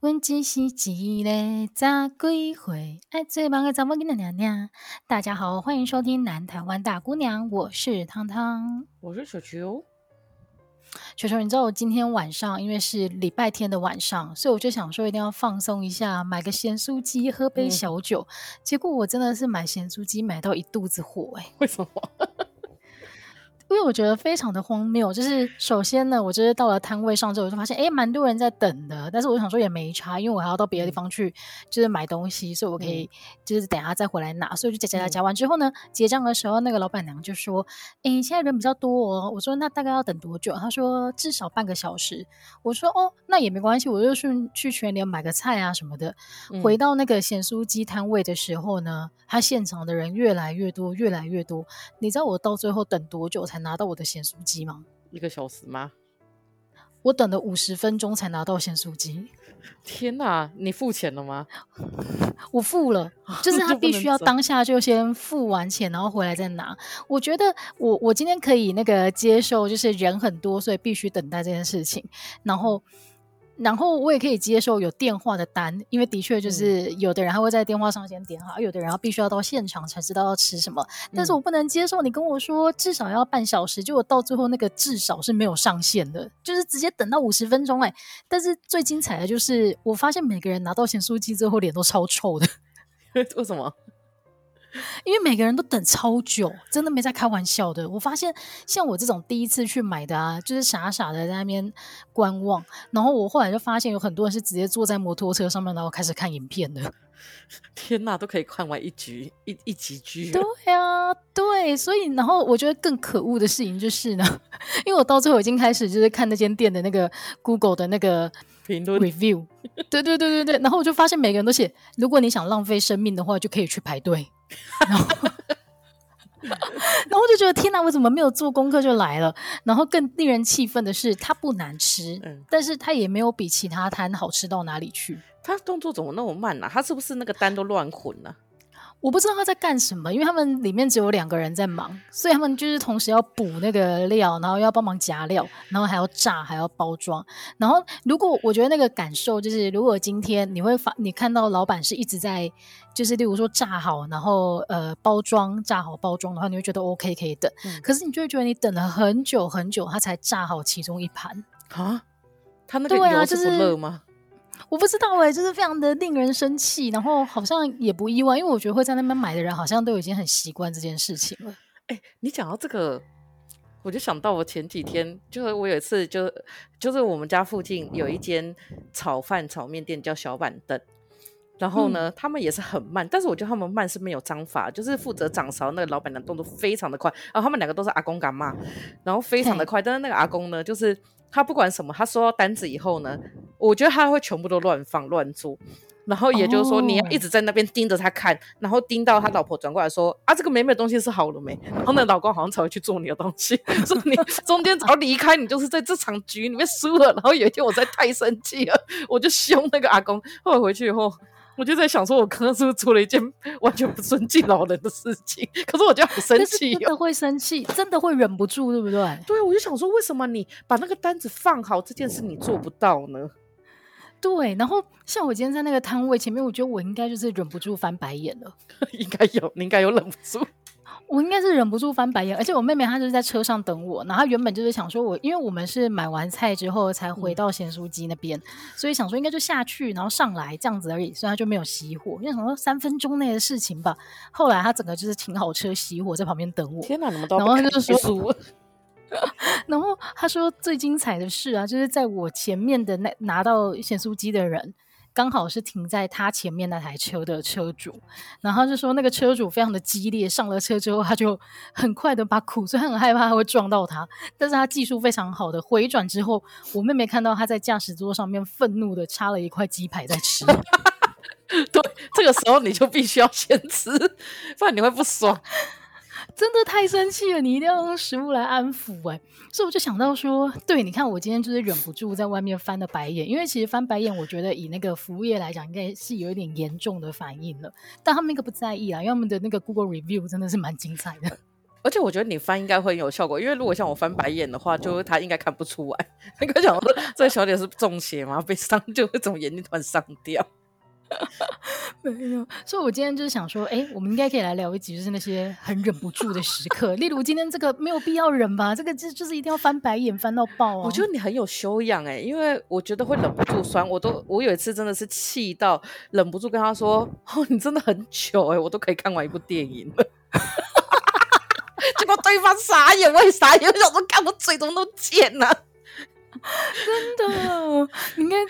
问只是一个咋归回？爱最棒的怎么跟的娘娘？大家好，欢迎收听南台湾大姑娘，我是汤汤，我是球球。球球，你知道我今天晚上因为是礼拜天的晚上，所以我就想说一定要放松一下，买个咸酥鸡，喝杯小酒。嗯、结果我真的是买咸酥鸡买到一肚子火哎、欸！为什么？因为我觉得非常的荒谬，就是首先呢，我就是到了摊位上之后，我就发现，哎，蛮多人在等的。但是我想说也没差，因为我还要到别的地方去，就是买东西，所以我可以就是等下再回来拿。所以我就夹夹夹夹完之后呢，结账的时候，那个老板娘就说：“诶，现在人比较多哦。”我说：“那大概要等多久？”她说：“至少半个小时。”我说：“哦，那也没关系，我就顺去全联买个菜啊什么的。”回到那个咸酥鸡摊位的时候呢，他现场的人越来越多，越来越多。你知道我到最后等多久才？拿到我的咸酥鸡吗？一个小时吗？我等了五十分钟才拿到咸酥鸡。天哪！你付钱了吗？我付了，就是他必须要当下就先付完钱，然后回来再拿。我觉得我我今天可以那个接受，就是人很多，所以必须等待这件事情。然后。然后我也可以接受有电话的单，因为的确就是有的人他会在电话上先点好，有的人要必须要到现场才知道要吃什么。但是我不能接受你跟我说至少要半小时，结果到最后那个至少是没有上限的，就是直接等到五十分钟哎。但是最精彩的就是我发现每个人拿到咸酥鸡之后脸都超臭的，为什么？因为每个人都等超久，真的没在开玩笑的。我发现像我这种第一次去买的啊，就是傻傻的在那边观望。然后我后来就发现有很多人是直接坐在摩托车上面，然后开始看影片的。天哪，都可以看完一局一一集剧。对啊，对，所以然后我觉得更可恶的事情就是呢，因为我到最后已经开始就是看那间店的那个 Google 的那个评论 review。对对对对对，然后我就发现每个人都写，如果你想浪费生命的话，就可以去排队。然后，然后我就觉得天哪，我怎么没有做功课就来了？然后更令人气愤的是，它不难吃，嗯，但是它也没有比其他摊好吃到哪里去。他动作怎么那么慢呢？啊？他是不是那个单都乱混了？我不知道他在干什么，因为他们里面只有两个人在忙，所以他们就是同时要补那个料，然后要帮忙夹料，然后还要炸，还要包装。然后，如果我觉得那个感受就是，如果今天你会发，你看到老板是一直在，就是例如说炸好，然后呃包装炸好包装的话，你会觉得 OK 可以等。嗯、可是你就会觉得你等了很久很久，他才炸好其中一盘啊？他那个油是不热吗？我不知道哎、欸，就是非常的令人生气，然后好像也不意外，因为我觉得会在那边买的人好像都已经很习惯这件事情了。哎、欸，你讲到这个，我就想到我前几天，就是我有一次就就是我们家附近有一间炒饭炒面店叫小板凳，然后呢，嗯、他们也是很慢，但是我觉得他们慢是没有章法，就是负责掌勺那个老板娘动作非常的快，然后他们两个都是阿公干妈，然后非常的快，但是那个阿公呢，就是。他不管什么，他收到单子以后呢，我觉得他会全部都乱放乱做，然后也就是说，你要一直在那边盯着他看，然后盯到他老婆转过来说：“啊，这个美美的东西是好了没？”然后那老公好像才会去做你的东西，说你中间只要离开，你就是在这场局里面输了。然后有一天我在太生气了，我就凶那个阿公。后来回去以后。我就在想，说我刚刚是不是做了一件 完全不尊敬老人的事情？可是我就很生气，真的 会生气，真的会忍不住，对不对？对，我就想说，为什么你把那个单子放好这件事你做不到呢？对，然后像我今天在那个摊位前面，我觉得我应该就是忍不住翻白眼了，应该有，你应该有忍不住。我应该是忍不住翻白眼，而且我妹妹她就是在车上等我，然后她原本就是想说我，因为我们是买完菜之后才回到咸酥鸡那边，嗯、所以想说应该就下去，然后上来这样子而已，所以她就没有熄火，因为想说三分钟内的事情吧。后来她整个就是停好车熄火在旁边等我。天哪，你们都然后她就说，然后他说最精彩的事啊，就是在我前面的那拿到咸酥鸡的人。刚好是停在他前面那台车的车主，然后就说那个车主非常的激烈，上了车之后他就很快的把苦，所以很害怕他会撞到他，但是他技术非常好的回转之后，我妹妹看到他在驾驶座上面愤怒的插了一块鸡排在吃。对，这个时候你就必须要先吃，不然你会不爽。真的太生气了，你一定要用食物来安抚哎、欸，所以我就想到说，对，你看我今天就是忍不住在外面翻了白眼，因为其实翻白眼，我觉得以那个服务业来讲，应该是有一点严重的反应了，但他们那个不在意啦，因为他们的那个 Google review 真的是蛮精彩的。而 且 我觉得你翻应该会很有效果，因为如果像我翻白眼的话，就他应该看不出来。你跟我讲说，这个小姐是中邪吗？被伤 就会从眼睛突然上吊。没有，所以我今天就是想说，哎、欸，我们应该可以来聊一集，就是那些很忍不住的时刻，例如今天这个没有必要忍吧，这个就就是一定要翻白眼翻到爆啊！我觉得你很有修养哎、欸，因为我觉得会忍不住酸，我都我有一次真的是气到忍不住跟他说，哦，你真的很糗哎、欸，我都可以看完一部电影了。结果对方傻眼，我也傻眼，我想说，看我嘴怎么都贱了。真的，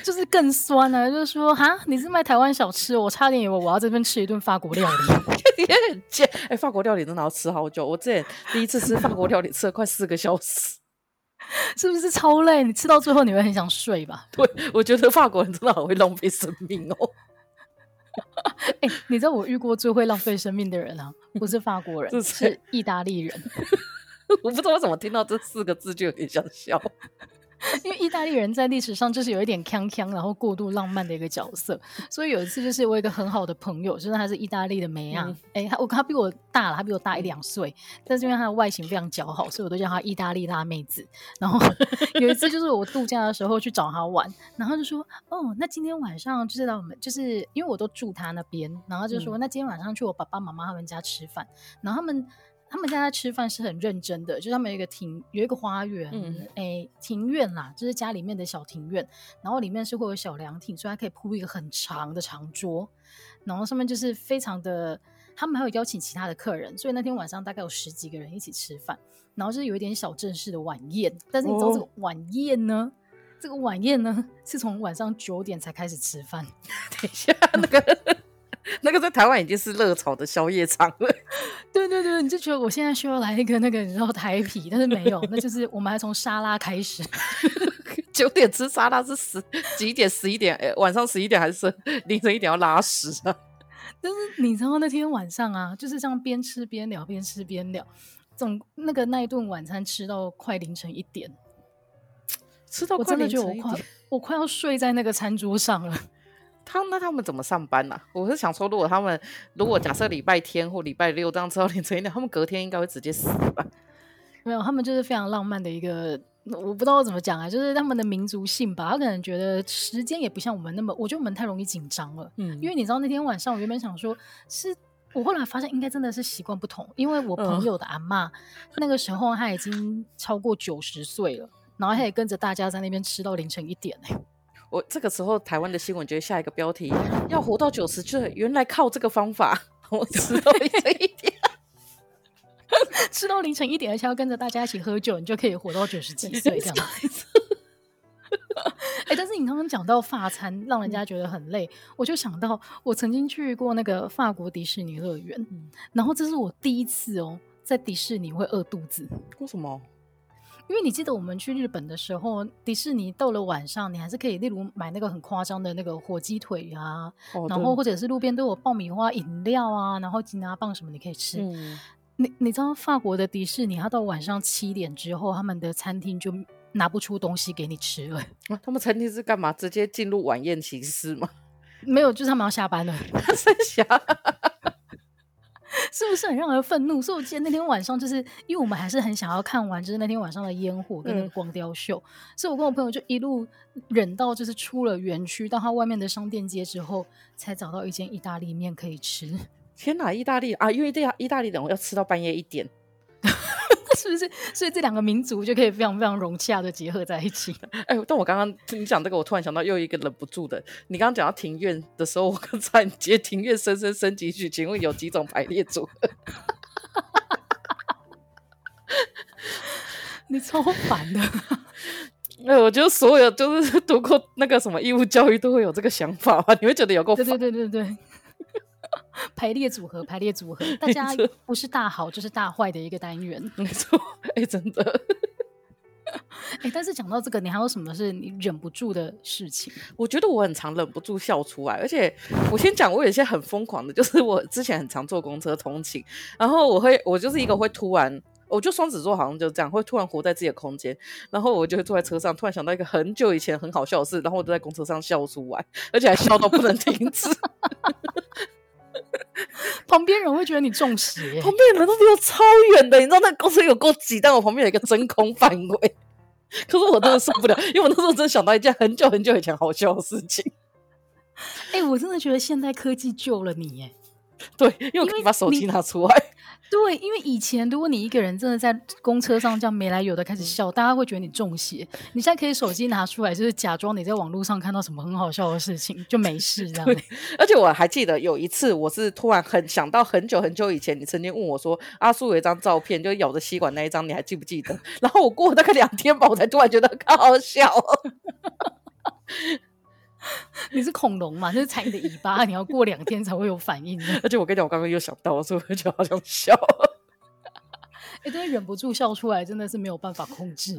就是更酸啊！就是说，哈，你是卖台湾小吃，我差点以为我要这边吃一顿法国料理。你也很贱，哎、欸，法国料理真的要吃好久。我之前第一次吃法国料理，吃了快四个小时，是不是超累？你吃到最后你会很想睡吧？对，我觉得法国人真的很会浪费生命哦。哎、欸，你知道我遇过最会浪费生命的人啊？不是法国人，是意大利人。我不知道为什么听到这四个字就有点想笑。因为意大利人在历史上就是有一点锵锵，然后过度浪漫的一个角色，所以有一次就是我有一个很好的朋友，就是他是意大利的妹啊，哎、嗯欸，他我他比我大了，他比我大一两岁，但是因为他的外形非常姣好，所以我都叫他意大利辣妹子。然后 有一次就是我度假的时候去找他玩，然后就说哦，那今天晚上就是让我们就是因为我都住他那边，然后就说、嗯、那今天晚上去我爸爸妈妈他们家吃饭，然后他们。他们家在吃饭是很认真的，就是他们有一个庭，有一个花园，嗯，诶，庭院啦，就是家里面的小庭院，然后里面是会有小凉亭，所以它可以铺一个很长的长桌，然后上面就是非常的，他们还有邀请其他的客人，所以那天晚上大概有十几个人一起吃饭，然后就是有一点小正式的晚宴，但是你知道这个晚宴呢，哦、这个晚宴呢是从晚上九点才开始吃饭，等一下那个。那个在台湾已经是热炒的宵夜场了。对对对，你就觉得我现在需要来一个那个，你知道台皮，但是没有，那就是我们还从沙拉开始。九点吃沙拉是十几点？十一点？哎，晚上十一点还是凌晨一点要拉屎啊？但是你知道那天晚上啊，就是这样边吃边聊，边吃边聊，总那个那一顿晚餐吃到快凌晨一点，吃到快凌晨一点，我真的觉得我快我快要睡在那个餐桌上了。他那他们怎么上班呢、啊？我是想说，如果他们如果假设礼拜天或礼拜六这样吃到凌晨一点，他们隔天应该会直接死吧？没有，他们就是非常浪漫的一个，我不知道怎么讲啊，就是他们的民族性吧。他可能觉得时间也不像我们那么，我觉得我们太容易紧张了。嗯，因为你知道那天晚上，我原本想说，是我后来发现应该真的是习惯不同，因为我朋友的阿嬷、嗯、那个时候她已经超过九十岁了，然后她也跟着大家在那边吃到凌晨一点呢、欸。我这个时候台湾的新闻就会下一个标题要活到九十岁，原来靠这个方法，我吃到凌晨一点，吃到凌晨一点，而且要跟着大家一起喝酒，你就可以活到九十几岁这样子。哎、欸，但是你刚刚讲到法餐让人家觉得很累，我就想到我曾经去过那个法国迪士尼乐园，然后这是我第一次哦，在迪士尼会饿肚子。为什么？因为你记得我们去日本的时候，迪士尼到了晚上，你还是可以，例如买那个很夸张的那个火鸡腿啊，哦、然后或者是路边都有爆米花饮料啊，然后吉拿棒什么你可以吃。嗯、你你知道法国的迪士尼，它到晚上七点之后，他们的餐厅就拿不出东西给你吃了。啊、他们餐厅是干嘛？直接进入晚宴形式吗？没有，就是他们要下班了。是不是很让人愤怒？所以我记得那天晚上，就是因为我们还是很想要看完，就是那天晚上的烟火跟那个光雕秀，嗯、所以我跟我朋友就一路忍到就是出了园区，到它外面的商店街之后，才找到一间意大利面可以吃。天哪，意大利啊！因为这意大利人要吃到半夜一点。是不是？所以这两个民族就可以非常非常融洽的结合在一起。哎、欸，但我刚刚听你讲这个，我突然想到又一个忍不住的。你刚刚讲到庭院的时候，我刚才接庭院深深深几句，请问有几种排列组合？你超烦的。哎、欸，我觉得所有就是读过那个什么义务教育都会有这个想法吧？你会觉得有够烦？对对对对对。排列组合，排列组合，大家不是大好就是大坏的一个单元。没错，哎、欸，真的，哎、欸，但是讲到这个，你还有什么是你忍不住的事情？我觉得我很常忍不住笑出来，而且我先讲，我有一些很疯狂的，就是我之前很常坐公车通勤，然后我会，我就是一个会突然，我就双子座，好像就这样，会突然活在自己的空间，然后我就会坐在车上，突然想到一个很久以前很好笑的事，然后我就在公车上笑出来，而且还笑到不能停止。旁边人会觉得你中邪，旁边人都离我超远的，你知道那个公车有够挤，但我旁边有一个真空范围。可是我真的受不了，因为我那时候真的想到一件很久很久以前好笑的事情。哎、欸，我真的觉得现代科技救了你，耶。对，因为我可以把手机拿出来。对，因为以前如果你一个人真的在公车上这样没来由的开始笑，大家会觉得你中邪。你现在可以手机拿出来，就是假装你在网络上看到什么很好笑的事情，就没事这样。而且我还记得有一次，我是突然很想到很久很久以前，你曾经问我说：“阿叔有一张照片，就咬着吸管那一张，你还记不记得？” 然后我过了大概两天吧，我才突然觉得很好笑。你是恐龙嘛？就是踩你的尾巴，你要过两天才会有反应。而且我跟你讲，我刚刚又想到，所以我就好想笑。哎、欸，真的忍不住笑出来，真的是没有办法控制。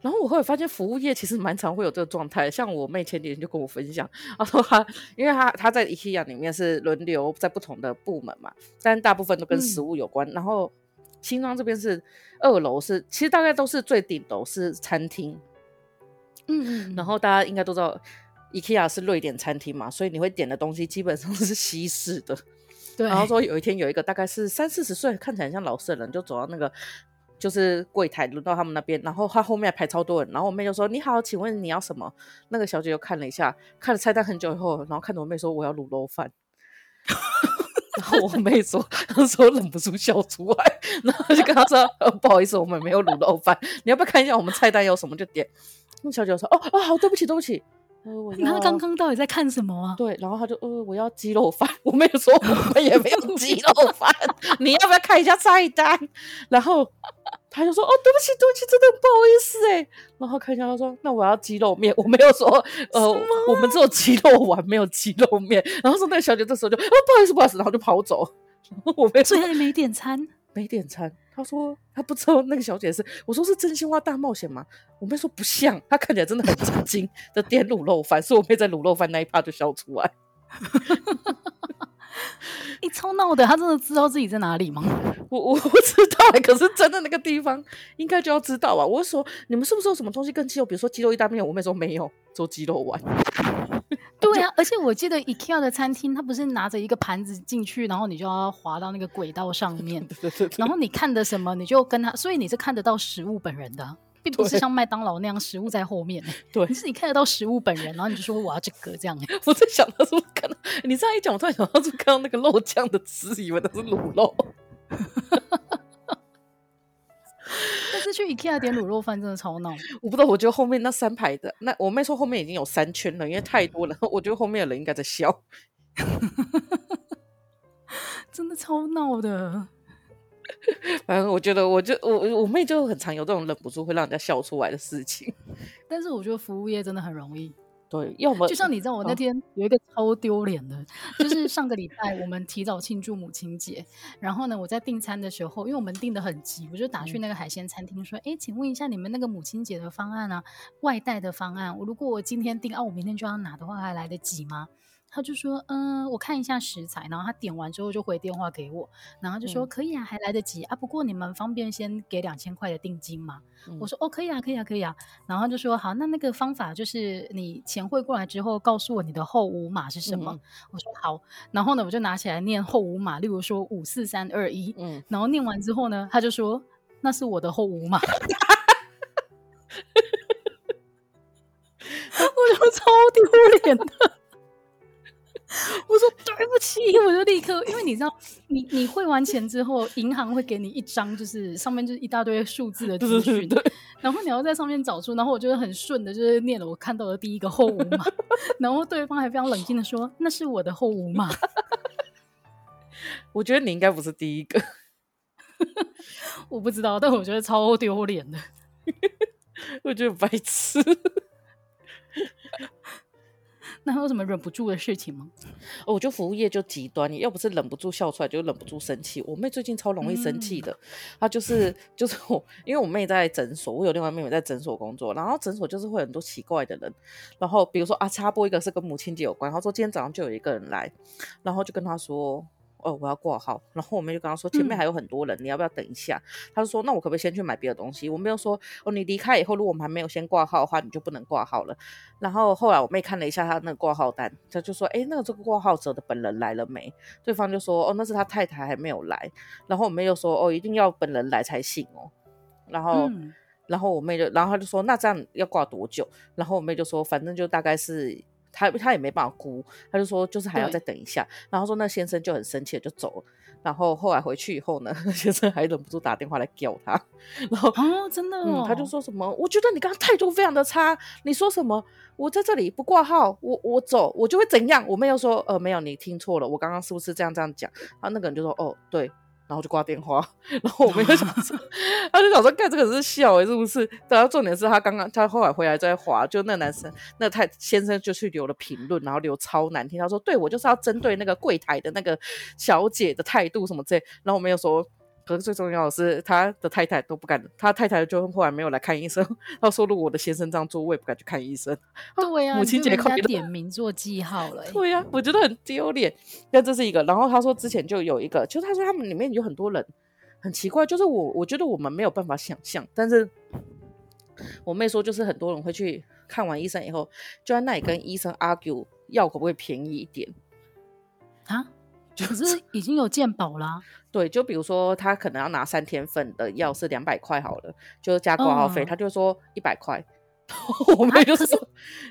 然后我后来发现，服务业其实蛮常会有这个状态。像我妹前几天就跟我分享，她说她，因为她她在 IKEA 里面是轮流在不同的部门嘛，但大部分都跟食物有关。嗯、然后新庄这边是二楼是，其实大概都是最顶楼是餐厅。嗯嗯。然后大家应该都知道。IKEA 是瑞典餐厅嘛，所以你会点的东西基本上 是西式的。对。然后说有一天有一个大概是三四十岁，看起来很像老实人，就走到那个就是柜台，轮到他们那边，然后他后面还排超多人，然后我妹就说：“你好，请问你要什么？”那个小姐就看了一下，看了菜单很久以后，然后看着我妹说：“我要卤肉饭。”然后我妹说：“她说忍不住笑出来。”然后就跟她说、呃：“不好意思，我们没有卤肉饭，你要不要看一下我们菜单有什么就点。”那小姐说：“哦哦，好，对不起，对不起。”呃，我 他刚刚到底在看什么啊？对，然后他就呃，我要鸡肉饭，我没有说我们也没有鸡肉饭，你要不要看一下菜单？然后他就说哦，对不起，对不起，真的不好意思哎。然后看一下，他说那我要鸡肉面，我没有说呃，我们只有鸡肉丸，没有鸡肉面。然后说那个小姐这时候就哦，不好意思，不好意思，然后就跑走。我没，所以还没点餐，没点餐。他说他不知道那个小姐是，我说是真心话大冒险吗？我妹说不像，她看起来真的很震惊的点卤肉饭，所以我妹在卤肉饭那一趴就笑出来。你 超闹的，他真的知道自己在哪里吗？我我不知道、欸，可是真的那个地方应该就要知道啊。我说你们是不是有什么东西更鸡肉，比如说鸡肉意大利面？我妹说没有，做鸡肉丸。对啊，而且我记得 IKEA 的餐厅，它不是拿着一个盘子进去，然后你就要滑到那个轨道上面，然后你看的什么，你就跟他，所以你是看得到食物本人的，并不是像麦当劳那样食物在后面。对，你是你看得到食物本人，然后你就说我要这个这样。我在想他是不是看到你这样一讲，我突然想到是看到那个肉酱的汁，以为那是卤肉。但是去 IKEA 点卤肉饭真的超闹，我不知道，我觉得后面那三排的，那我妹说后面已经有三圈了，因为太多了。我觉得后面的人应该在笑，真的超闹的。反正我觉得，我就我我妹就很常有这种忍不住会让人家笑出来的事情。但是我觉得服务业真的很容易。对，要么就像你知道，我那天有一个超丢脸的，哦、就是上个礼拜我们提早庆祝母亲节，然后呢，我在订餐的时候，因为我们订的很急，我就打去那个海鲜餐厅说，哎、嗯，请问一下你们那个母亲节的方案啊，外带的方案，我如果我今天订啊，我明天就要拿的话，还来得及吗？他就说，嗯，我看一下食材，然后他点完之后就回电话给我，然后就说、嗯、可以啊，还来得及啊，不过你们方便先给两千块的定金吗？嗯、我说哦，可以啊，可以啊，可以啊，然后就说好，那那个方法就是你钱汇过来之后，告诉我你的后五码是什么？嗯、我说好，然后呢，我就拿起来念后五码，例如说五四三二一，嗯，然后念完之后呢，他就说那是我的后五码，我就超丢脸的。对不起，我就立刻，因为你知道，你你汇完钱之后，银行会给你一张，就是上面就是一大堆数字的资讯，然后你要在上面找出，然后我就很顺的，就是念了我看到的第一个后五码，然后对方还非常冷静的说，那是我的后五码。我觉得你应该不是第一个，我不知道，但我觉得超丢脸的，我觉得白痴。那还有什么忍不住的事情吗？哦，我觉得服务业就极端，你要不是忍不住笑出来，就忍不住生气。我妹最近超容易生气的，嗯、她就是就是我，因为我妹在诊所，我有另外一妹妹在诊所工作，然后诊所就是会很多奇怪的人，然后比如说啊，插播一个是跟母亲节有关，她说今天早上就有一个人来，然后就跟她说。哦，我要挂号。然后我妹就跟他说，前面还有很多人，嗯、你要不要等一下？他就说，那我可不可以先去买别的东西？我妹又说，哦，你离开以后，如果我们还没有先挂号的话，你就不能挂号了。然后后来我妹看了一下他那个挂号单，他就说，哎，那个这个挂号者的本人来了没？对方就说，哦，那是他太太还没有来。然后我妹就说，哦，一定要本人来才行哦。然后。嗯然后我妹就，然后她就说，那这样要挂多久？然后我妹就说，反正就大概是他他也没办法估，他就说就是还要再等一下。然后说那先生就很生气就走了。然后后来回去以后呢，先生还忍不住打电话来叫他。然后啊，真的哦，嗯，他就说什么，我觉得你刚刚态度非常的差。你说什么？我在这里不挂号，我我走，我就会怎样？我没有说，呃，没有，你听错了，我刚刚是不是这样这样讲？然后那个人就说，哦，对。然后就挂电话，然后我们就想说，他就想说，看这个是笑诶，是不是？然后重点是他刚刚他后来回来再滑，就那男生那太先生就去留了评论，然后留超难听，他说，对我就是要针对那个柜台的那个小姐的态度什么之类，然后我们又说。可是最重要的是，他的太太都不敢，他太太就后来没有来看医生。他说：“如果我的先生这样做，我也不敢去看医生。”对呀、啊，母亲节快点名做记号了。对呀、啊，我觉得很丢脸。但这是一个。然后他说之前就有一个，就他说他们里面有很多人很奇怪，就是我我觉得我们没有办法想象。但是我妹说，就是很多人会去看完医生以后，就在那里跟医生 argue 药可不可以便宜一点啊？可是 已经有鉴保啦，对，就比如说他可能要拿三天份的药是两百块好了，就加挂号费，他就说一百块。我妹就说，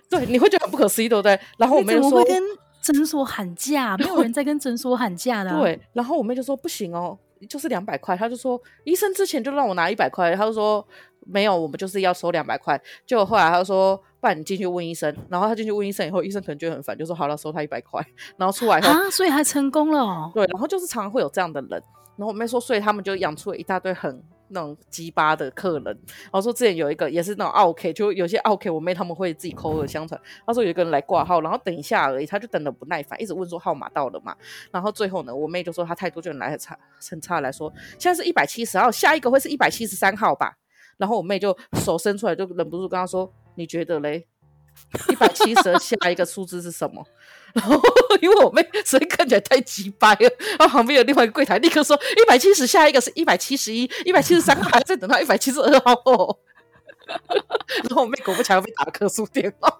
对，你会觉得很不可思议，对不对？然后我妹就说，跟诊所喊价，没有人在跟诊所喊价的。对，然后我妹就说不行哦，就是两百块。他就说医生之前就让我拿一百块，他就说没有，我们就是要收两百块。结果后来他就说。不然你进去问医生，然后他进去问医生以后，医生可能觉得很烦，就说好了，收他一百块，然后出来后啊，所以还成功了哦。对，然后就是常常会有这样的人，然后我妹说，所以他们就养出了一大堆很那种鸡巴的客人。然后说之前有一个也是那种 OK，，就有些 OK 我妹他们会自己口耳相传。他说有一个人来挂号，然后等一下而已，他就等的不耐烦，一直问说号码到了嘛。然后最后呢，我妹就说她态度就很来很差，很差来说，现在是一百七十号，下一个会是一百七十三号吧。然后我妹就手伸出来，就忍不住跟他说，你觉得嘞？一百七十下一个数字是什么？然后因为我妹所以看起来太鸡掰了，然后旁边有另外一个柜台立刻说一百七十下一个是一百七十一，一百七十三还在等到一百七十二号哦。然后我妹果不其然被打客诉电话。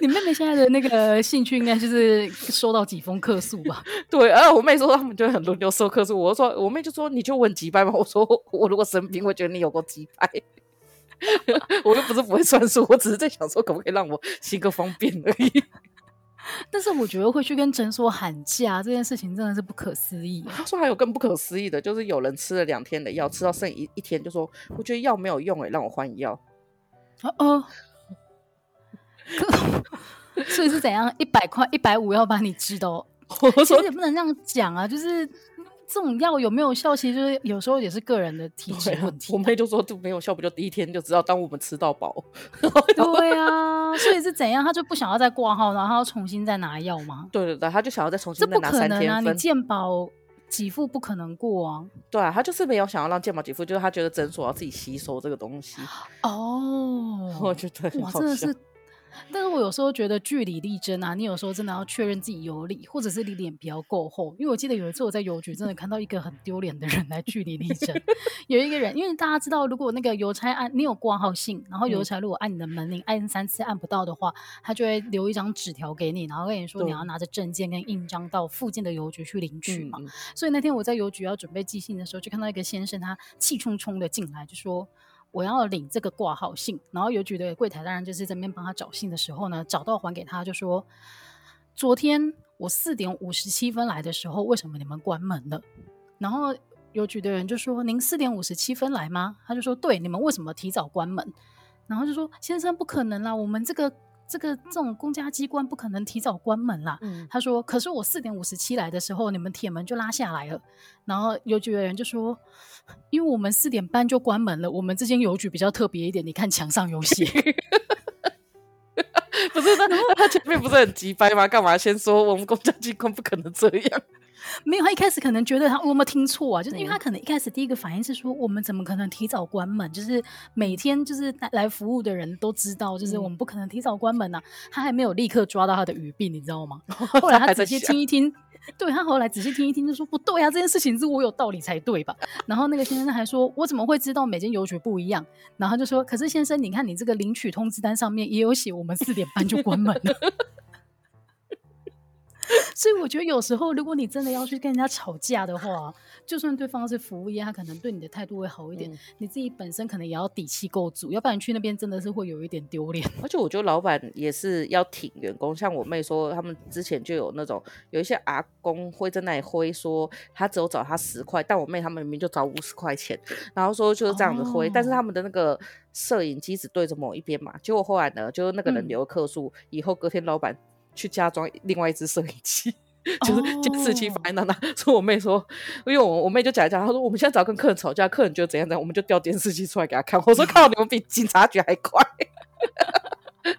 你妹妹现在的那个兴趣应该就是收到几封客诉吧？对，然后我妹说他们就很轮流收客诉。我说我妹就说你就问鸡掰嘛。我说我如果生病，我觉得你有够鸡掰。我又不是不会算数，我只是在想说，可不可以让我行个方便而已。但是我觉得会去跟诊所喊价这件事情真的是不可思议。他说还有更不可思议的，就是有人吃了两天的药，吃到剩一一天，就说我觉得药没有用，哎，让我换药。哦哦，所以是怎样？一百块、一百五要把你治的？我说也不能这样讲啊，就是。这种药有没有效？其实就是有时候也是个人的体质问题。我妹就说，就没有效，不就第一天就知道，当我们吃到饱。对啊，所以是怎样？他就不想要再挂号，然后要重新再拿药吗？对对对，他就想要再重新再拿三天。这不可能啊！你健保给付不可能过啊。对啊，他就是没有想要让健保给付，就是他觉得诊所要自己吸收这个东西。哦，我觉得很好笑。但是我有时候觉得据理力争啊，你有时候真的要确认自己有理，或者是你脸比较够厚。因为我记得有一次我在邮局真的看到一个很丢脸的人来据理力争。有一个人，因为大家知道，如果那个邮差按你有挂号信，然后邮差如果按你的门铃按三次按不到的话，他就会留一张纸条给你，然后跟你说你要拿着证件跟印章到附近的邮局去领取嘛。所以那天我在邮局要准备寄信的时候，就看到一个先生，他气冲冲的进来就说。我要领这个挂号信，然后邮局的柜台当然就是这边帮他找信的时候呢，找到还给他，就说昨天我四点五十七分来的时候，为什么你们关门了？然后邮局的人就说：“您四点五十七分来吗？”他就说：“对，你们为什么提早关门？”然后就说：“先生，不可能啦，我们这个。”这个这种公家机关不可能提早关门啦。嗯、他说：“可是我四点五十七来的时候，你们铁门就拉下来了。然后邮局的人就说，因为我们四点半就关门了。我们这间邮局比较特别一点，你看墙上有写。不是，那他前面不是很急掰吗？干嘛先说我们公家机关不可能这样？没有，他一开始可能觉得他我有没有听错啊？就是因为他可能一开始第一个反应是说，我们怎么可能提早关门？就是每天就是来服务的人都知道，就是我们不可能提早关门啊。他还没有立刻抓到他的语病，你知道吗？后来他仔细听一听，对，他后来仔细听一听就说不对啊，这件事情是我有道理才对吧？然后那个先生还说，我怎么会知道每间邮局不一样？然后就说，可是先生，你看你这个领取通知单上面也有写，我们四点半就关门了。所以我觉得有时候，如果你真的要去跟人家吵架的话，就算对方是服务业，他可能对你的态度会好一点，嗯、你自己本身可能也要底气够足，要不然去那边真的是会有一点丢脸。而且我觉得老板也是要挺员工，像我妹说，他们之前就有那种有一些阿公会在那里挥说，他只有找他十块，但我妹他们明明就找五十块钱，然后说就是这样子挥，哦、但是他们的那个摄影机只对着某一边嘛，结果后来呢，就是那个人留客诉，嗯、以后隔天老板。去加装另外一只摄影机，就是监视器放在那那。所以我妹说，因为我我妹就讲一讲，她说我们现在只要跟客人吵架，客人觉得怎样怎样，我们就调监视器出来给他看。我说靠，你们比警察局还快。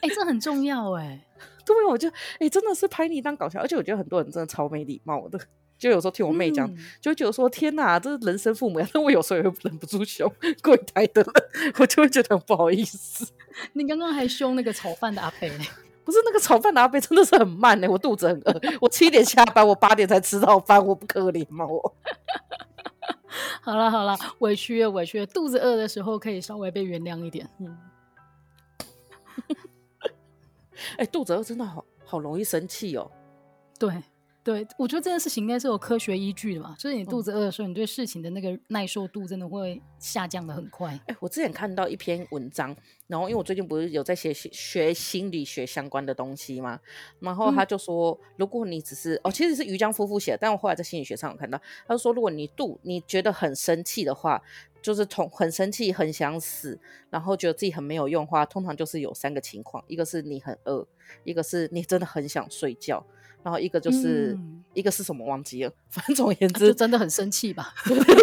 哎、欸，这很重要哎、欸。对，我就哎、欸，真的是拍你当搞笑，而且我觉得很多人真的超没礼貌的。就有时候听我妹讲，嗯、就会觉得说天哪，这是人生父母呀。但我有时候也会忍不住凶柜台的人，我就会觉得很不好意思。你刚刚还凶那个炒饭的阿伯呢。不是那个炒饭的阿伯真的是很慢呢、欸，我肚子很饿，我七点下班，我八点才吃到饭，我不可怜吗？我 好了好了，委屈了委屈了，肚子饿的时候可以稍微被原谅一点。嗯，哎、欸，肚子饿真的好好容易生气哦。对。对，我觉得这件事情应该是有科学依据的嘛。就是你肚子饿的时候，嗯、你对事情的那个耐受度真的会下降的很快。哎、欸，我之前看到一篇文章，然后因为我最近不是有在学学心理学相关的东西嘛，然后他就说，嗯、如果你只是哦，其实是于江夫妇写的，但我后来在心理学上有看到，他就说，如果你肚你觉得很生气的话，就是从很生气、很想死，然后觉得自己很没有用的话，通常就是有三个情况：一个是你很饿，一个是你真的很想睡觉。然后一个就是、嗯、一个是什么忘记了，反正总而言之，真的很生气吧？对对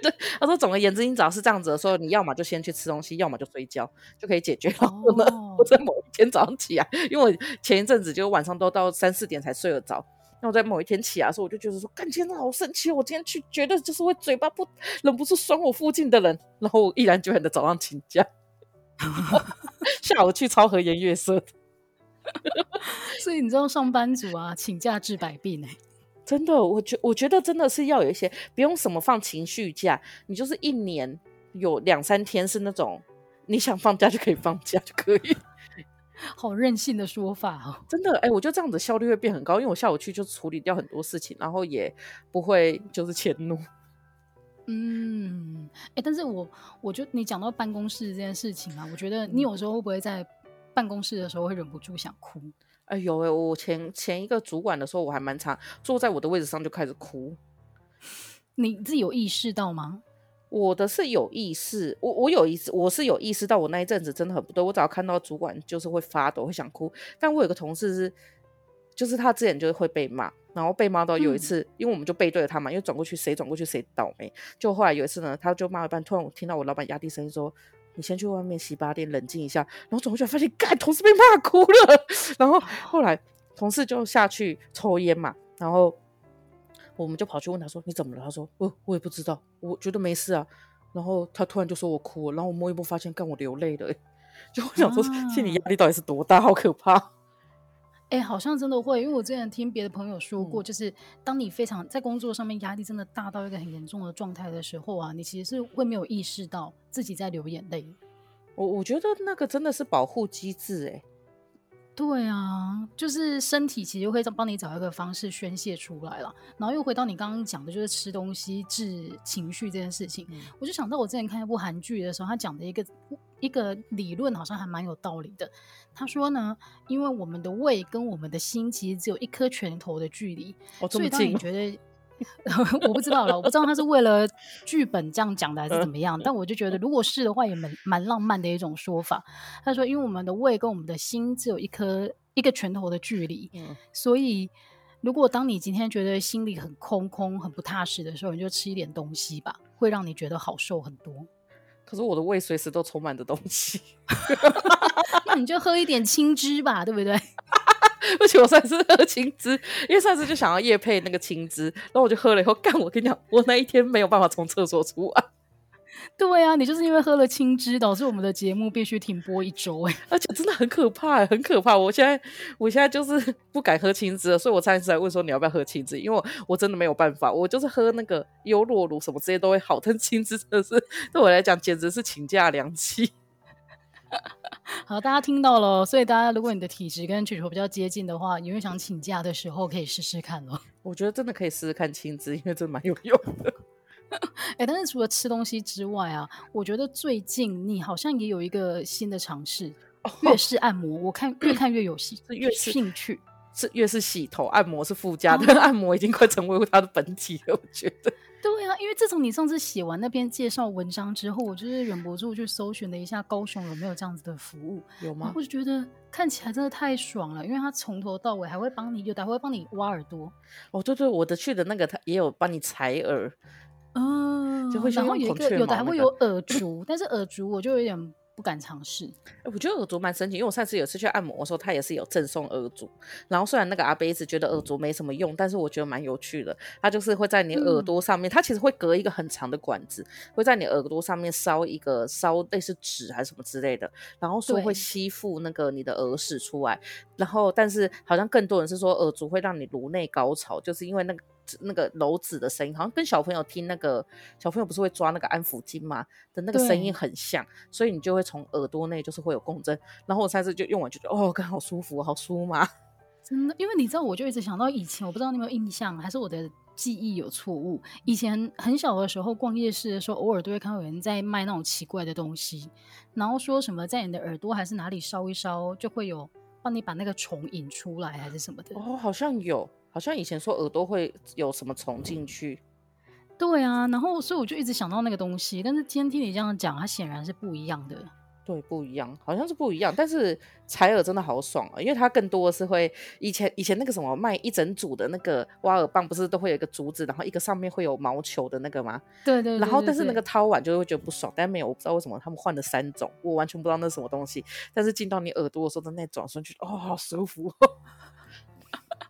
对，他说总而言之，你只要是这样子的时候，你要么就先去吃东西，要么就睡觉，就可以解决了。哦、我在某一天早上起来，因为我前一阵子就晚上都到三四点才睡得着，那我在某一天起来的时候，我就觉得说，干，今天好生气，我今天去绝对就是会嘴巴不忍不住酸我附近的人，然后我毅然决然的早上请假，下午去超和颜悦色。所以你知道上班族啊，请假治百病哎、欸，真的，我觉我觉得真的是要有一些不用什么放情绪假，你就是一年有两三天是那种你想放假就可以放假就可以，好任性的说法哦，真的哎、欸，我觉得这样子效率会变很高，因为我下午去就处理掉很多事情，然后也不会就是迁怒。嗯，哎、欸，但是我我觉得你讲到办公室这件事情啊，我觉得你有时候会不会在办公室的时候会忍不住想哭？哎呦喂！我前前一个主管的时候，我还蛮常坐在我的位置上就开始哭。你自己有意识到吗？我的是有意识，我我有意识，我是有意识到我那一阵子真的很不对。我只要看到主管就是会发抖，会想哭。但我有个同事是，就是他之前就是会被骂，然后被骂到有一次，嗯、因为我们就背对着他嘛，因为转过去谁转过去谁倒霉。就后来有一次呢，他就骂一半，突然我听到我老板压低声音说。你先去外面洗把脸，冷静一下。然后转过去发现，干，同事被骂哭了。然后后来同事就下去抽烟嘛。然后我们就跑去问他说：“你怎么了？”他说：“我我也不知道，我觉得没事啊。”然后他突然就说我哭了。然后我摸一摸，发现干我流泪了。就我想说，心理压力到底是多大？好可怕。哎、欸，好像真的会，因为我之前听别的朋友说过，嗯、就是当你非常在工作上面压力真的大到一个很严重的状态的时候啊，你其实是会没有意识到自己在流眼泪。我我觉得那个真的是保护机制，哎。对啊，就是身体其实会帮你找一个方式宣泄出来了，然后又回到你刚刚讲的，就是吃东西治情绪这件事情，嗯、我就想到我之前看一部韩剧的时候，他讲的一个一个理论好像还蛮有道理的。他说呢，因为我们的胃跟我们的心其实只有一颗拳头的距离，哦、所以当你觉得。我不知道了，我不知道他是为了剧本这样讲的还是怎么样，但我就觉得如果是的话，也蛮蛮浪漫的一种说法。他说，因为我们的胃跟我们的心只有一颗一个拳头的距离，嗯、所以如果当你今天觉得心里很空空、很不踏实的时候，你就吃一点东西吧，会让你觉得好受很多。可是我的胃随时都充满着东西，那你就喝一点青汁吧，对不对？而且我上次喝青汁，因为上次就想要夜配那个青汁，然后我就喝了以后，干，我跟你讲，我那一天没有办法从厕所出来。对啊，你就是因为喝了青汁，导致我们的节目必须停播一周哎，而且真的很可怕，很可怕。我现在，我现在就是 不敢喝青汁了，所以我上一次来问说你要不要喝青汁，因为我，我真的没有办法，我就是喝那个优酪乳什么这些都会好，但青汁真的是对我来讲简直是请假良期。好，大家听到了，所以大家如果你的体质跟球球比较接近的话，你会想请假的时候可以试试看哦。我觉得真的可以试试看青汁，因为真的蛮有用的。哎、欸，但是除了吃东西之外啊，我觉得最近你好像也有一个新的尝试，月式按摩。我看越看越有兴，是越是兴趣，是越是洗头，按摩是附加的，哦、按摩已经快成为它的本体了。我觉得，对啊，因为自从你上次写完那篇介绍文章之后，我就是忍不住去搜寻了一下高雄有没有这样子的服务，有吗？我就觉得看起来真的太爽了，因为他从头到尾还会帮你，有的还会帮你挖耳朵。哦，对对，我的去的那个他也有帮你采耳。嗯，就会然后有一个有的还会有耳烛，但是耳烛我就有点不敢尝试。我觉得耳烛蛮神奇，因为我上次有次去按摩的时候，他也是有赠送耳烛。然后虽然那个阿贝一直觉得耳烛没什么用，但是我觉得蛮有趣的。他就是会在你耳朵上面，他、嗯、其实会隔一个很长的管子，会在你耳朵上面烧一个烧类似纸还是什么之类的，然后说会吸附那个你的耳屎出来。然后但是好像更多人是说耳烛会让你颅内高潮，就是因为那个。那个篓子的声音，好像跟小朋友听那个小朋友不是会抓那个安抚巾嘛的那个声音很像，所以你就会从耳朵内就是会有共振。然后我上次就用完就觉得哦，刚好舒服，好舒嘛。真的，因为你知道，我就一直想到以前，我不知道你有没有印象，还是我的记忆有错误。以前很小的时候逛夜市的时候，偶尔都会看到有人在卖那种奇怪的东西，然后说什么在你的耳朵还是哪里烧一烧，就会有帮你把那个虫引出来，还是什么的。哦，好像有。好像以前说耳朵会有什么虫进去，对啊，然后所以我就一直想到那个东西，但是今天听你这样讲，它显然是不一样的。对，不一样，好像是不一样。但是采耳真的好爽啊，因为它更多的是会以前以前那个什么卖一整组的那个挖耳棒，不是都会有一个竹子，然后一个上面会有毛球的那个吗？对对，对，对对。然后但是那个掏完就会觉得不爽，但没有，我不知道为什么他们换了三种，我完全不知道那是什么东西。但是进到你耳朵的时候的那种，瞬间哦，好舒服。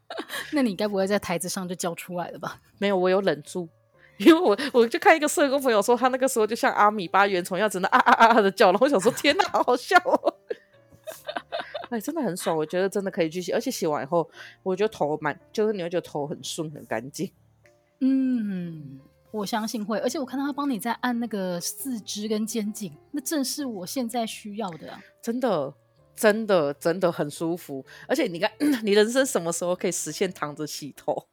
那你该不会在台子上就叫出来了吧？没有，我有忍住，因为我我就看一个社工朋友说，他那个时候就像阿米巴原虫一样，真的啊啊啊啊的叫，然后我想说，天哪，好好笑哦！哎，真的很爽，我觉得真的可以去洗，而且洗完以后，我觉得头蛮，就是你会觉得头很顺很干净。嗯，我相信会，而且我看到他帮你在按那个四肢跟肩颈，那正是我现在需要的啊，真的。真的真的很舒服，而且你看，你人生什么时候可以实现躺着洗头？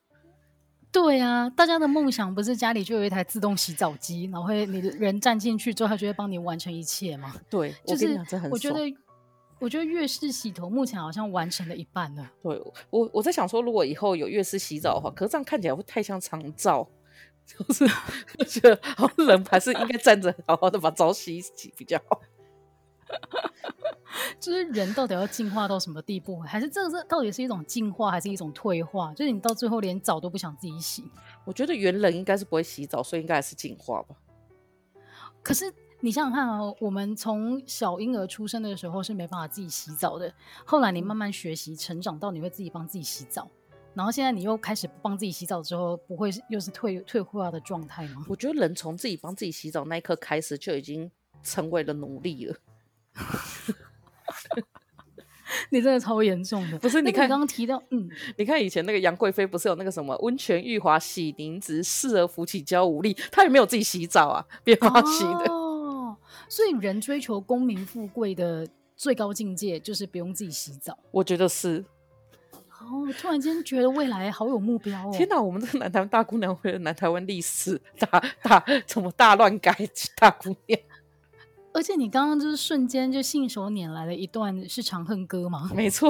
对啊，大家的梦想不是家里就有一台自动洗澡机，然后会你的人站进去之后，它就会帮你完成一切吗？对，就是我觉得，我觉得月式洗头目前好像完成了一半了。对，我我在想说，如果以后有月式洗澡的话，可是这样看起来会太像长照，就是 我觉得好冷还是应该站着好好的把澡洗一洗比较好。就是人到底要进化到什么地步？还是这个是到底是一种进化，还是一种退化？就是你到最后连澡都不想自己洗？我觉得猿人应该是不会洗澡，所以应该还是进化吧。可是你想想看啊、哦，我们从小婴儿出生的时候是没办法自己洗澡的，后来你慢慢学习成长到你会自己帮自己洗澡，然后现在你又开始不帮自己洗澡之后，不会又是退退化的状态吗？我觉得人从自己帮自己洗澡那一刻开始就已经成为了奴隶了。你真的超严重的，不是？你看刚刚提到，嗯，你看以前那个杨贵妃不是有那个什么温泉浴华洗凝脂，侍儿扶起娇无力，她也没有自己洗澡啊，别人洗的。哦，所以人追求功名富贵的最高境界就是不用自己洗澡。我觉得是。哦，突然间觉得未来好有目标哦！天哪，我们这个南台湾大姑娘为了南台湾历史大大怎么大乱改大姑娘。而且你刚刚就是瞬间就信手拈来了一段是《长恨歌》吗？没错，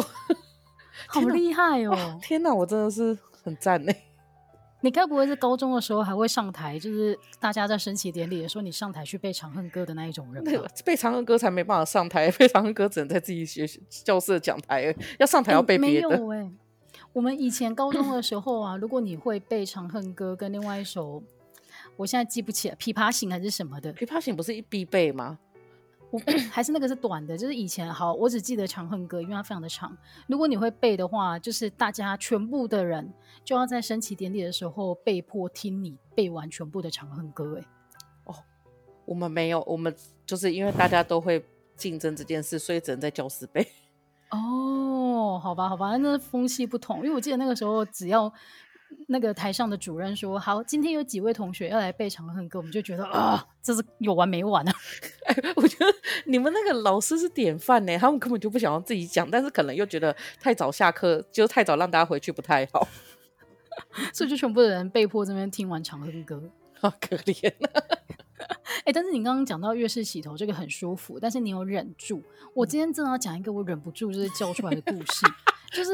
好厉害哦！天哪，我真的是很赞呢。你该不会是高中的时候还会上台，就是大家在升旗典礼的时候，你上台去背《长恨歌》的那一种人？背《长恨歌》才没办法上台，背《长恨歌》只能在自己学教室讲台，要上台要背别的。没有哎，我们以前高中的时候啊，如果你会背《长恨歌》跟另外一首，我现在记不起来，《琵琶行》还是什么的，《琵琶行》不是一必背吗？我还是那个是短的，就是以前好，我只记得《长恨歌》，因为它非常的长。如果你会背的话，就是大家全部的人就要在升旗典礼的时候被迫听你背完全部的《长恨歌》。哎，哦，我们没有，我们就是因为大家都会竞争这件事，所以只能在教室背。哦，好吧，好吧，那风气不同，因为我记得那个时候只要。那个台上的主任说：“好，今天有几位同学要来背《长恨歌》，我们就觉得啊，这是有完没完啊！哎，我觉得你们那个老师是典范呢，他们根本就不想要自己讲，但是可能又觉得太早下课，就太早让大家回去不太好，所以就全部的人被迫这边听完《长恨歌》，好可怜啊！哎，但是你刚刚讲到月式洗头这个很舒服，但是你有忍住。我今天正要讲一个我忍不住就是叫出来的故事，就是。”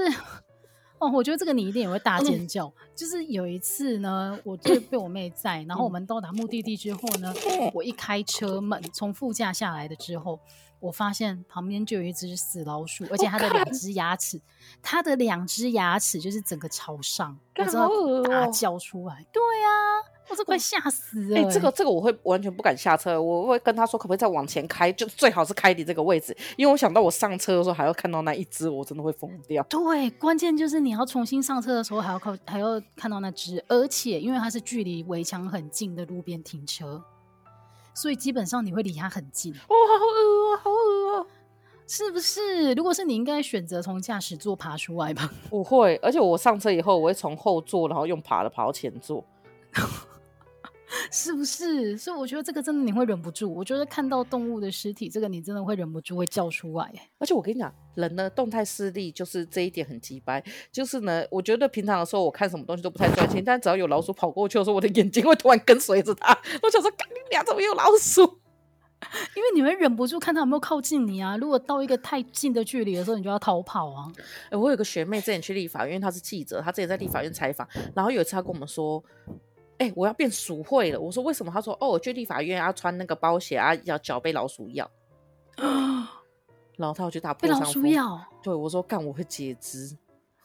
哦，我觉得这个你一定也会大尖叫。嗯、就是有一次呢，我就被我妹载，然后我们到达目的地之后呢，我一开车门从副驾下来的之后，我发现旁边就有一只死老鼠，而且它的两只牙齿，它的两只牙齿就是整个朝上，我知道大叫出来。对呀、啊。我这快吓死了！哎、欸，这个这个我会完全不敢下车，我会跟他说可不可以再往前开，就最好是开离这个位置，因为我想到我上车的时候还要看到那一只，我真的会疯掉。对，关键就是你要重新上车的时候还要靠还要看到那只，而且因为它是距离围墙很近的路边停车，所以基本上你会离它很近。哦，好恶啊，好恶哦，是不是？如果是你应该选择从驾驶座爬出来吧？不会，而且我上车以后我会从后座，然后用爬的爬到前座。是不是？所以我觉得这个真的你会忍不住。我觉得看到动物的尸体，这个你真的会忍不住会叫出来。而且我跟你讲，人的动态视力就是这一点很鸡掰。就是呢，我觉得平常的时候我看什么东西都不太专心，但只要有老鼠跑过去的时候，我的眼睛会突然跟随着它。我想说，干你俩怎么有老鼠？因为你会忍不住看它有没有靠近你啊。如果到一个太近的距离的时候，你就要逃跑啊。欸，我有个学妹之前去立法院，因为她是记者，她之前在立法院采访，然后有一次她跟我们说。哎、欸，我要变鼠会了。我说为什么？他说哦，我去立法院要穿那个包鞋啊，要脚被老鼠咬。然后他要去打破伤风。被老鼠咬？对，我说干，我会截肢。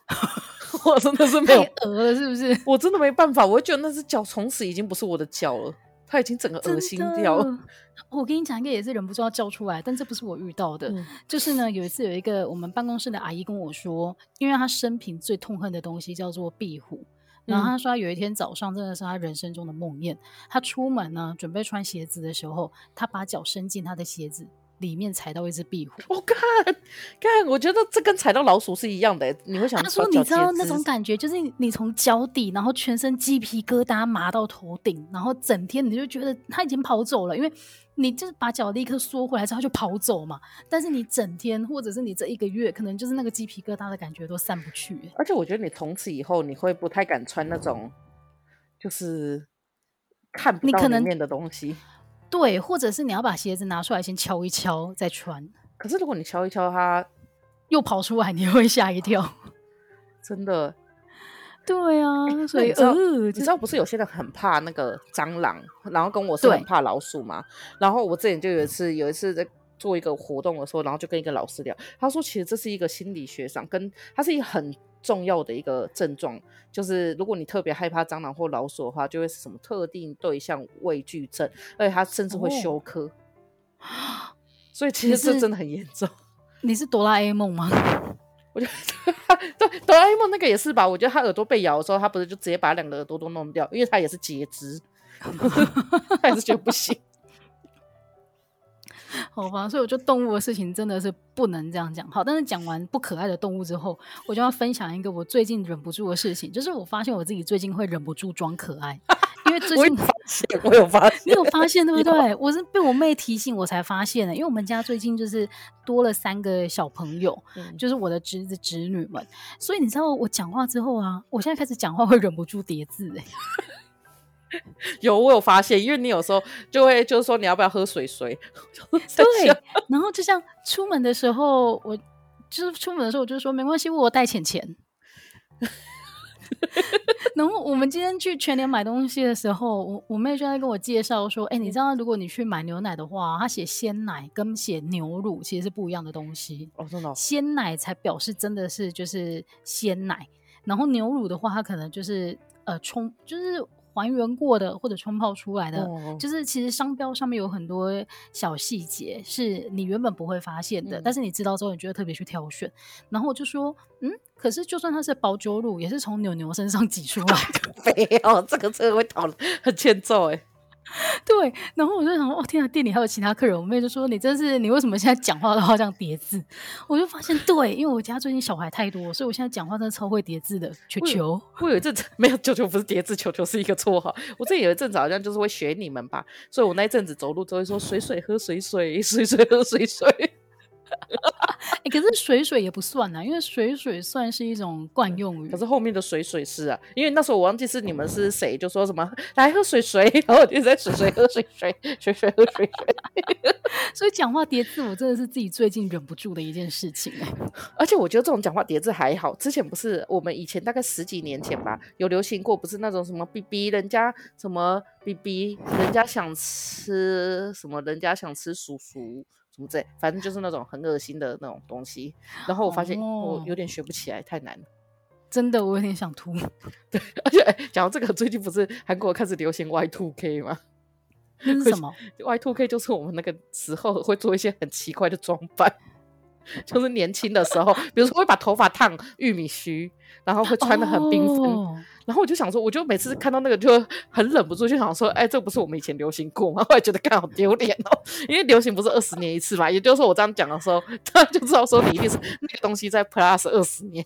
我真的是没有太恶了，是不是？我真的没办法，我会觉得那只脚从此已经不是我的脚了，他已经整个恶心掉了。我跟你讲一个，也是忍不住要叫出来，但这不是我遇到的。嗯、就是呢，有一次有一个我们办公室的阿姨跟我说，因为她生平最痛恨的东西叫做壁虎。然后他说，有一天早上真的是他人生中的梦魇。他出门呢，准备穿鞋子的时候，他把脚伸进他的鞋子里面，踩到一只壁虎。我看，看，我觉得这跟踩到老鼠是一样的。你会想，他说，你知道那种感觉，就是你从脚底，然后全身鸡皮疙瘩麻到头顶，然后整天你就觉得他已经跑走了，因为。你就是把脚立刻缩回来之后就跑走嘛，但是你整天或者是你这一个月，可能就是那个鸡皮疙瘩的感觉都散不去。而且我觉得你从此以后你会不太敢穿那种，就是看不到里面的东西。对，或者是你要把鞋子拿出来先敲一敲再穿。可是如果你敲一敲它 又跑出来，你会吓一跳。真的。对啊，所以呃、你知道不是有些人很怕那个蟑螂，然后跟我是很怕老鼠嘛。然后我之前就有一次，有一次在做一个活动的时候，然后就跟一个老师聊，他说其实这是一个心理学上跟它是一个很重要的一个症状，就是如果你特别害怕蟑螂或老鼠的话，就会是什么特定对象畏惧症，而且他甚至会休克。哦、所以其实这真的很严重。你是哆啦 A 梦吗？我觉得 对哆啦 A 梦那个也是吧？我觉得他耳朵被咬的时候，他不是就直接把两个耳朵都弄掉，因为他也是截肢，他也是觉得不行。好吧，所以我觉得动物的事情真的是不能这样讲。好，但是讲完不可爱的动物之后，我就要分享一个我最近忍不住的事情，就是我发现我自己最近会忍不住装可爱。因为最近发现，我有发现，你有发现对不对？我是被我妹提醒我才发现的。因为我们家最近就是多了三个小朋友，嗯、就是我的侄子侄女们，所以你知道我讲话之后啊，我现在开始讲话会忍不住叠字哎。有，我有发现，因为你有时候就会就是说你要不要喝水水？对，然后就像出门的时候，我就是出门的时候我就说没关系，我带钱钱。然后我们今天去全年买东西的时候，我我妹就在跟我介绍说：“哎、欸，你知道如果你去买牛奶的话，它写鲜奶跟写牛乳其实是不一样的东西。哦，真的。鲜奶才表示真的是就是鲜奶，然后牛乳的话，它可能就是呃冲就是还原过的或者冲泡出来的，哦、就是其实商标上面有很多小细节是你原本不会发现的，嗯、但是你知道之后，你觉得特别去挑选。然后我就说，嗯，可是就算它是保酒乳，也是从牛牛身上挤出来的。没有，这个这个会讨 很欠揍哎。对，然后我就想说，哦天啊，店里还有其他客人，我妹就说，你真是，你为什么现在讲话都要这样叠字？我就发现，对，因为我家最近小孩太多，所以我现在讲话真的超会叠字的。球球，我有一阵子 没有，球球不是叠字，球球是一个绰号。我这有一阵子好像就是会学你们吧，所以我那一阵子走路都会说水水喝水水，水水喝水水。欸、可是水水也不算啊，因为水水算是一种惯用语。可是后面的水水是啊，因为那时候我忘记是你们是谁，就说什么来喝水水，然后我就在水水喝水水，水水喝水水。所以讲话叠字，我真的是自己最近忍不住的一件事情哎。而且我觉得这种讲话叠字还好，之前不是我们以前大概十几年前吧，有流行过，不是那种什么 bb 人家什么 bb 人家想吃什么，人家想吃叔叔。什么之类，反正就是那种很恶心的那种东西。然后我发现我有点学不起来，太难了。真的，我有点想吐。对，而且讲到这个，最近不是韩国开始流行 Y two K 吗？那是 什么？Y two K 就是我们那个时候会做一些很奇怪的装扮，就是年轻的时候，比如说会把头发烫玉米须，然后会穿的很缤纷。Oh. 然后我就想说，我就每次看到那个就很忍不住，就想说，哎，这不是我们以前流行过吗？后来觉得刚好丢脸哦，因为流行不是二十年一次嘛，也就是说我这样讲的时候，他就知道说你一定是那个东西在 plus 二十年。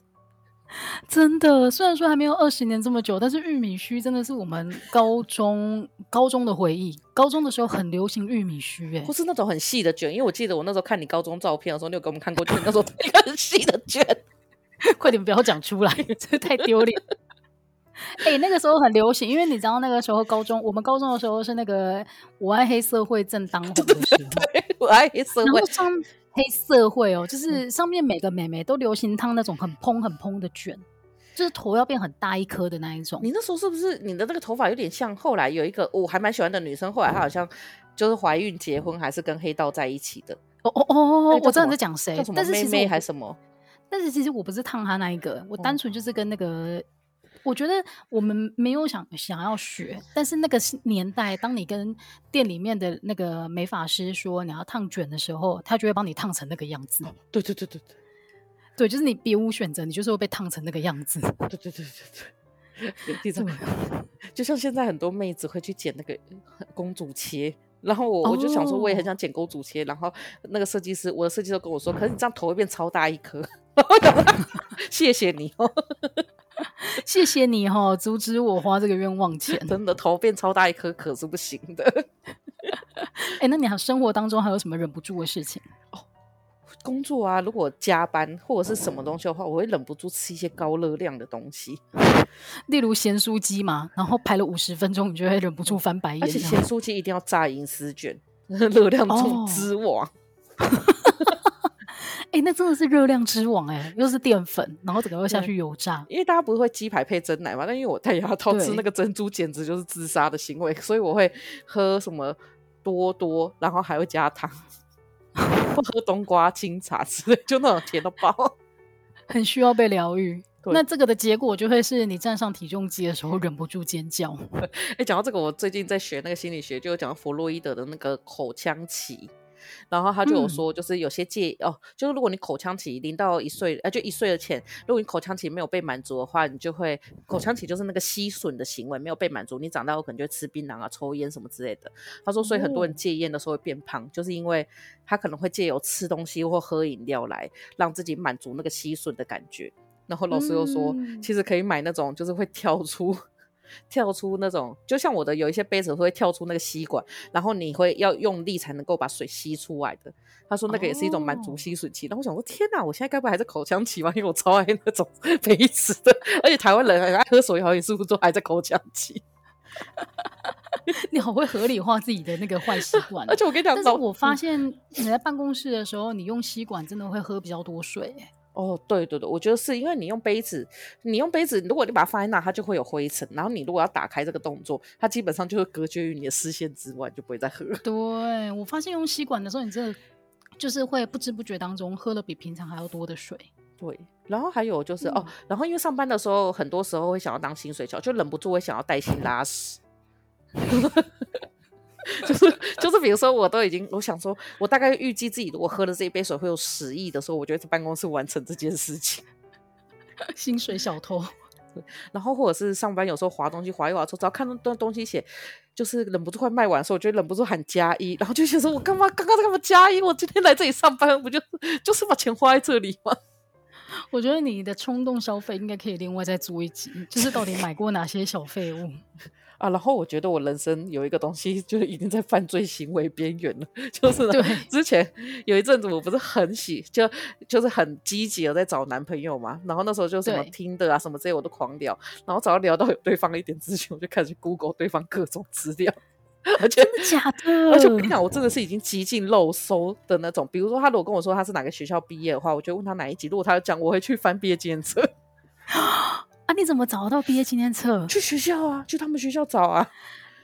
真的，虽然说还没有二十年这么久，但是玉米须真的是我们高中高中的回忆。高中的时候很流行玉米须，哎，不是那种很细的卷，因为我记得我那时候看你高中照片的时候，你有给我们看过，就那时候一个很细的卷。快点不要讲出来，这太丢脸。哎、欸，那个时候很流行，因为你知道那个时候高中，我们高中的时候是那个我爱黑社会正当红的时候，对，我爱黑社会，上黑社会哦，就是上面每个妹妹都流行烫那种很蓬很蓬的卷，就是头要变很大一颗的那一种。你那时候是不是你的那个头发有点像后来有一个我还蛮喜欢的女生，后来她好像就是怀孕结婚还是跟黑道在一起的？哦哦哦哦，我知道你在讲谁，但是妹妹还是什么？但是其实我不是烫她那一个，我单纯就是跟那个。我觉得我们没有想想要学，但是那个年代，当你跟店里面的那个美发师说你要烫卷的时候，他就会帮你烫成那个样子。哦，对对对对对，对，就是你别无选择，你就是会被烫成那个样子。对对对对对，第三个，就像现在很多妹子会去剪那个公主切，然后我我就想说，我也很想剪公主切，然后那个设计师，我的设计师跟我说，可是你这样头会变超大一颗。谢谢你哦。谢谢你哈、哦，阻止我花这个冤枉钱。真的头变超大一颗可是不行的。哎、欸，那你还生活当中还有什么忍不住的事情？哦，工作啊，如果加班或者是什么东西的话，我会忍不住吃一些高热量的东西，例如咸酥鸡嘛。然后排了五十分钟，你就会忍不住翻白眼。而且咸酥鸡一定要炸银丝卷，热量中之王。哦 哎、欸，那真的是热量之王哎、欸，又是淀粉，然后整个又下去油炸。因为大家不是会鸡排配蒸奶嘛？但因为我太牙套，吃那个珍珠简直就是自杀的行为，所以我会喝什么多多，然后还会加糖，喝冬瓜清茶之类，就那种甜到爆，很需要被疗愈。那这个的结果就会是你站上体重机的时候忍不住尖叫。哎、欸，讲到这个，我最近在学那个心理学，就有讲到弗洛伊德的那个口腔期。然后他就有说，就是有些戒、嗯、哦，就是如果你口腔期零到一岁，呃，就一岁的前，如果你口腔期没有被满足的话，你就会口腔期就是那个吸吮的行为没有被满足，你长大后可能就会吃槟榔啊、抽烟什么之类的。他说，所以很多人戒烟的时候会变胖，嗯、就是因为他可能会借由吃东西或喝饮料来让自己满足那个吸吮的感觉。然后老师又说，嗯、其实可以买那种就是会跳出。跳出那种，就像我的有一些杯子会跳出那个吸管，然后你会要用力才能够把水吸出来的。他说那个也是一种满足吸水器。然后我想说，天哪，我现在该不会还在口腔期吗？因为我超爱那种 杯子的，而且台湾人很爱喝手摇饮，是不是都还在口腔期？你好会合理化自己的那个坏习惯。而且我跟你讲，但是我发现你在办公室的时候，你用吸管真的会喝比较多水。哦，对对对，我觉得是因为你用杯子，你用杯子，如果你把它放在那，它就会有灰尘。然后你如果要打开这个动作，它基本上就会隔绝于你的视线之外，就不会再喝。对，我发现用吸管的时候，你这就是会不知不觉当中喝了比平常还要多的水。对，然后还有就是、嗯、哦，然后因为上班的时候，很多时候会想要当薪水小，就忍不住会想要带薪拉屎。就 是就是，比如说我都已经，我想说，我大概预计自己如果喝了这一杯水会有十亿的时候，我就会在办公室完成这件事情。薪水小偷。然后或者是上班有时候划东西划一滑之后，只要看到东西写，就是忍不住快卖完的时候，我就忍不住喊加一，然后就想说，我干嘛刚刚在干嘛加一？我今天来这里上班，不就就是把钱花在这里吗？我觉得你的冲动消费应该可以另外再租一集，就是到底买过哪些小废物。啊，然后我觉得我人生有一个东西，就已经在犯罪行为边缘了。就是呢，之前有一阵子我不是很喜，就就是很积极的在找男朋友嘛。然后那时候就什么听的啊什么这些我都狂聊，然后只要聊到有对方的一点资讯，我就开始 Google 对方各种资料。而且真的假的？而且我跟你讲，我真的是已经极尽漏搜的那种。比如说他如果跟我说他是哪个学校毕业的话，我就问他哪一级。如果他讲，我会去翻毕业纪念册。啊！你怎么找得到毕业纪念册？去学校啊，去他们学校找啊。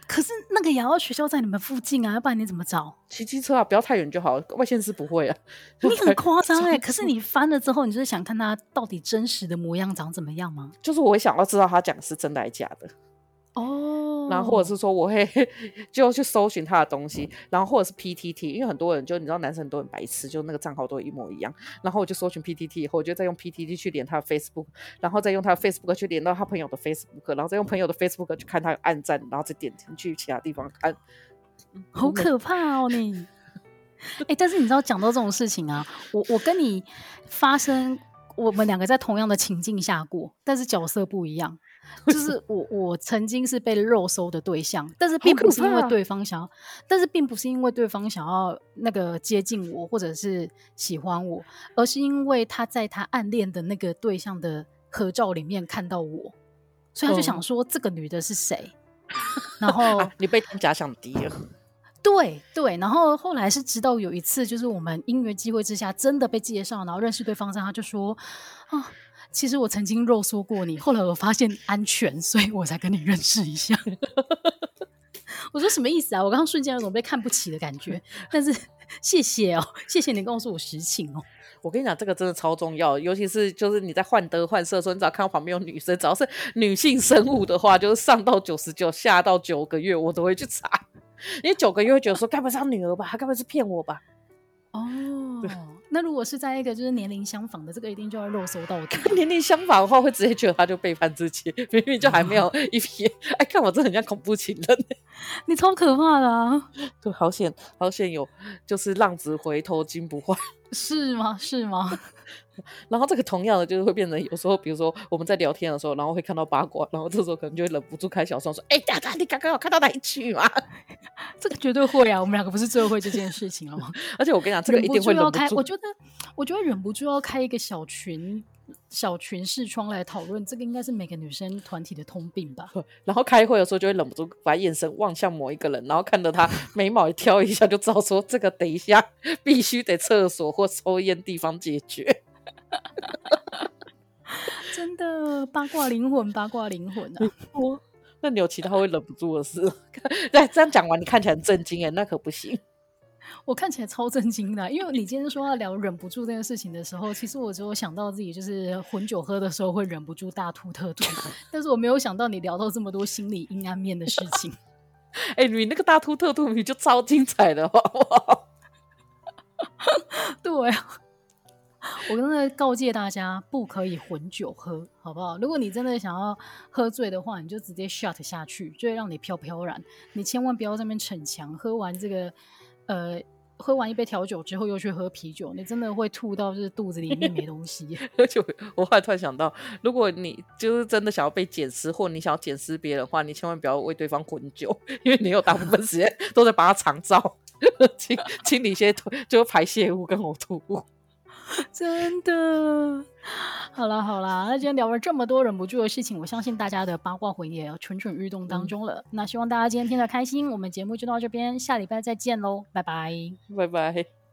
可是那个也要学校在你们附近啊，要不然你怎么找？骑机车啊，不要太远就好。外线是不会啊。你很夸张 哎！可是你翻了之后，你就是想看他到底真实的模样长怎么样吗？就是我会想要知道他讲的是真的还是假的。哦，然后或者是说我会 就去搜寻他的东西，然后或者是 PTT，因为很多人就你知道男生都很白痴，就那个账号都一模一样。然后我就搜寻 PTT 以后，我就再用 PTT 去连他的 Facebook，然后再用他的 Facebook 去连到他朋友的 Facebook，然后再用朋友的 Facebook 去看他有按赞，然后再点进去其他地方看。好可怕哦你！哎、欸，但是你知道讲到这种事情啊，我我跟你发生，我们两个在同样的情境下过，但是角色不一样。就是我，我曾经是被肉搜的对象，但是并不是因为对方想要，但是并不是因为对方想要那个接近我或者是喜欢我，而是因为他在他暗恋的那个对象的合照里面看到我，所以他就想说这个女的是谁？然后、啊、你被假想敌了，对对，然后后来是直到有一次，就是我们因缘机会之下真的被介绍，然后认识对方之后，他就说啊。其实我曾经肉搜过你，后来我发现安全，所以我才跟你认识一下。我说什么意思啊？我刚刚瞬间有种被看不起的感觉。但是谢谢哦，谢谢你告诉我实情哦。我跟你讲，这个真的超重要，尤其是就是你在患得患失的时候，你只要看到旁边有女生，只要是女性生物的话，就是上到九十九，下到九个月，我都会去查，因为九个月会觉得说，该不会是他女儿吧？他该不会是骗我吧？哦。那如果是在一个就是年龄相仿的，这个一定就要肉搜到的。年龄相仿的话，会直接觉得他就背叛自己，明明就还没有一撇。哎，看我这很像恐怖情人，你超可怕的啊！对，好险，好险有，就是浪子回头金不换，是吗？是吗？然后这个同样的就是会变成有时候，比如说我们在聊天的时候，然后会看到八卦，然后这时候可能就会忍不住开小窗说：“哎，大大，你刚刚有看到哪一句吗？” 这个绝对会啊！我们两个不是最会这件事情了吗？而且我跟你讲，这个一定会忍不住。开，我觉得，我觉得忍不住要开一个小群、小群视窗来讨论，这个应该是每个女生团体的通病吧。然后开会的时候就会忍不住把眼神望向某一个人，然后看到他眉毛一挑一下，就知道说这个等一下必须得厕所或抽烟地方解决。真的八卦灵魂，八卦灵魂啊！我 那你有其他会忍不住的事？对，这样讲完你看起来很震惊哎，那可不行。我看起来超震惊的，因为你今天说要聊忍不住这件事情的时候，其实我只有想到自己就是混酒喝的时候会忍不住大吐特吐，但是我没有想到你聊到这么多心理阴暗面的事情。哎、欸，你那个大吐特吐你就超精彩的，好不好？对啊。我真的告诫大家，不可以混酒喝，好不好？如果你真的想要喝醉的话，你就直接 shut 下去，就会让你飘飘然。你千万不要在那边逞强，喝完这个，呃，喝完一杯调酒之后又去喝啤酒，你真的会吐到就是肚子里面没东西。而且我后来突然想到，如果你就是真的想要被捡尸，或你想要捡尸别人的话，你千万不要为对方混酒，因为你有大部分时间都在把他长照，清清理一些就排泄物跟呕吐物。真的，好啦好啦，那今天聊了这么多忍不住的事情，我相信大家的八卦魂也要蠢蠢欲动当中了。嗯、那希望大家今天听得开心，我们节目就到这边，下礼拜再见喽，拜拜，拜拜。